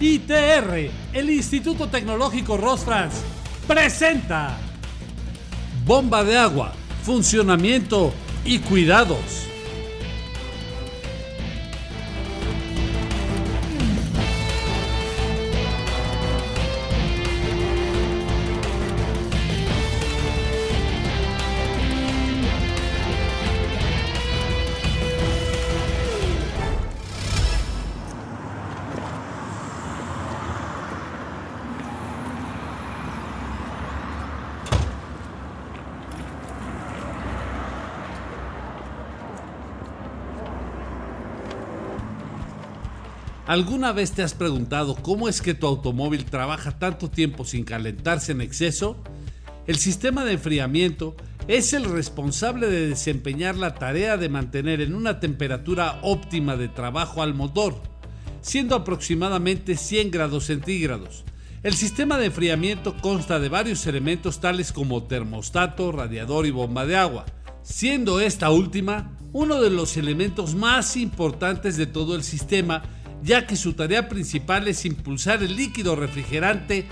ITR, el Instituto Tecnológico Rosfrans, presenta Bomba de agua, funcionamiento y cuidados. ¿Alguna vez te has preguntado cómo es que tu automóvil trabaja tanto tiempo sin calentarse en exceso? El sistema de enfriamiento es el responsable de desempeñar la tarea de mantener en una temperatura óptima de trabajo al motor, siendo aproximadamente 100 grados centígrados. El sistema de enfriamiento consta de varios elementos tales como termostato, radiador y bomba de agua, siendo esta última uno de los elementos más importantes de todo el sistema ya que su tarea principal es impulsar el líquido refrigerante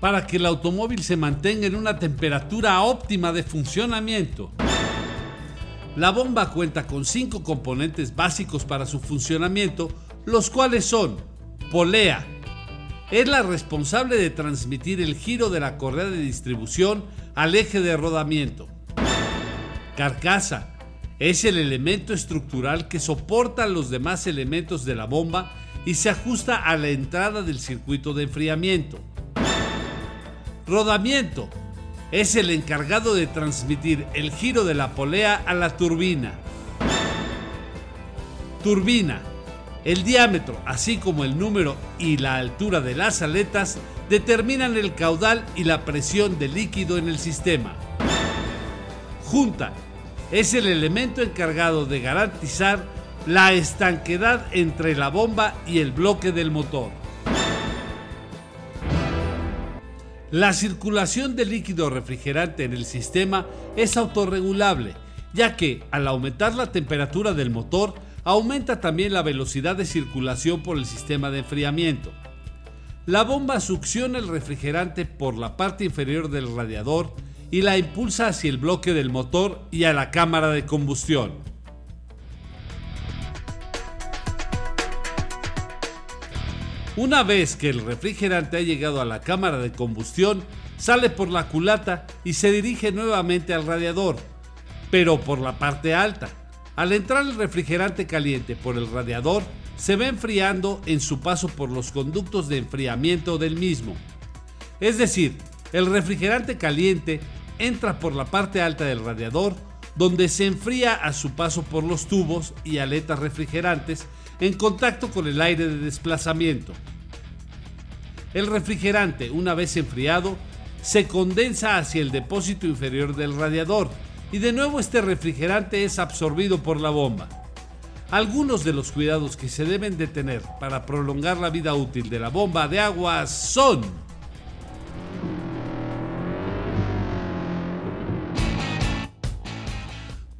para que el automóvil se mantenga en una temperatura óptima de funcionamiento. La bomba cuenta con cinco componentes básicos para su funcionamiento, los cuales son polea, es la responsable de transmitir el giro de la correa de distribución al eje de rodamiento. Carcasa, es el elemento estructural que soporta los demás elementos de la bomba y se ajusta a la entrada del circuito de enfriamiento. Rodamiento es el encargado de transmitir el giro de la polea a la turbina. Turbina. El diámetro, así como el número y la altura de las aletas, determinan el caudal y la presión de líquido en el sistema. Junta. Es el elemento encargado de garantizar la estanquedad entre la bomba y el bloque del motor. La circulación de líquido refrigerante en el sistema es autorregulable, ya que al aumentar la temperatura del motor, aumenta también la velocidad de circulación por el sistema de enfriamiento. La bomba succiona el refrigerante por la parte inferior del radiador y la impulsa hacia el bloque del motor y a la cámara de combustión. Una vez que el refrigerante ha llegado a la cámara de combustión, sale por la culata y se dirige nuevamente al radiador, pero por la parte alta. Al entrar el refrigerante caliente por el radiador, se va enfriando en su paso por los conductos de enfriamiento del mismo. Es decir, el refrigerante caliente entra por la parte alta del radiador, donde se enfría a su paso por los tubos y aletas refrigerantes en contacto con el aire de desplazamiento. El refrigerante, una vez enfriado, se condensa hacia el depósito inferior del radiador y de nuevo este refrigerante es absorbido por la bomba. Algunos de los cuidados que se deben de tener para prolongar la vida útil de la bomba de agua son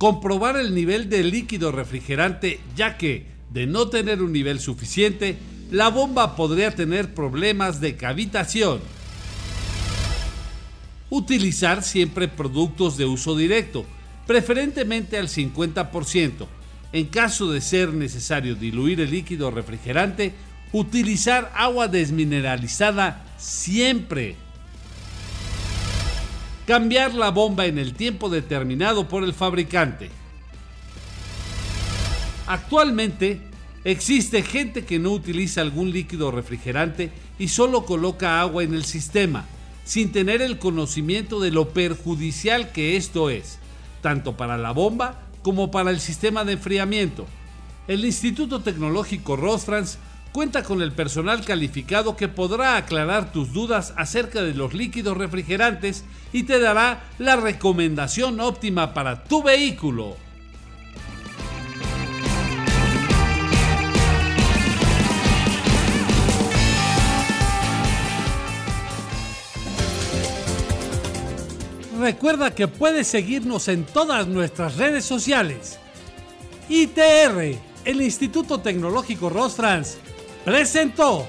comprobar el nivel de líquido refrigerante ya que de no tener un nivel suficiente, la bomba podría tener problemas de cavitación. Utilizar siempre productos de uso directo, preferentemente al 50%. En caso de ser necesario diluir el líquido refrigerante, utilizar agua desmineralizada siempre. Cambiar la bomba en el tiempo determinado por el fabricante. Actualmente existe gente que no utiliza algún líquido refrigerante y solo coloca agua en el sistema, sin tener el conocimiento de lo perjudicial que esto es, tanto para la bomba como para el sistema de enfriamiento. El Instituto Tecnológico Rosfrans cuenta con el personal calificado que podrá aclarar tus dudas acerca de los líquidos refrigerantes y te dará la recomendación óptima para tu vehículo. Recuerda que puedes seguirnos en todas nuestras redes sociales. ITR, el Instituto Tecnológico Rosfrans, presentó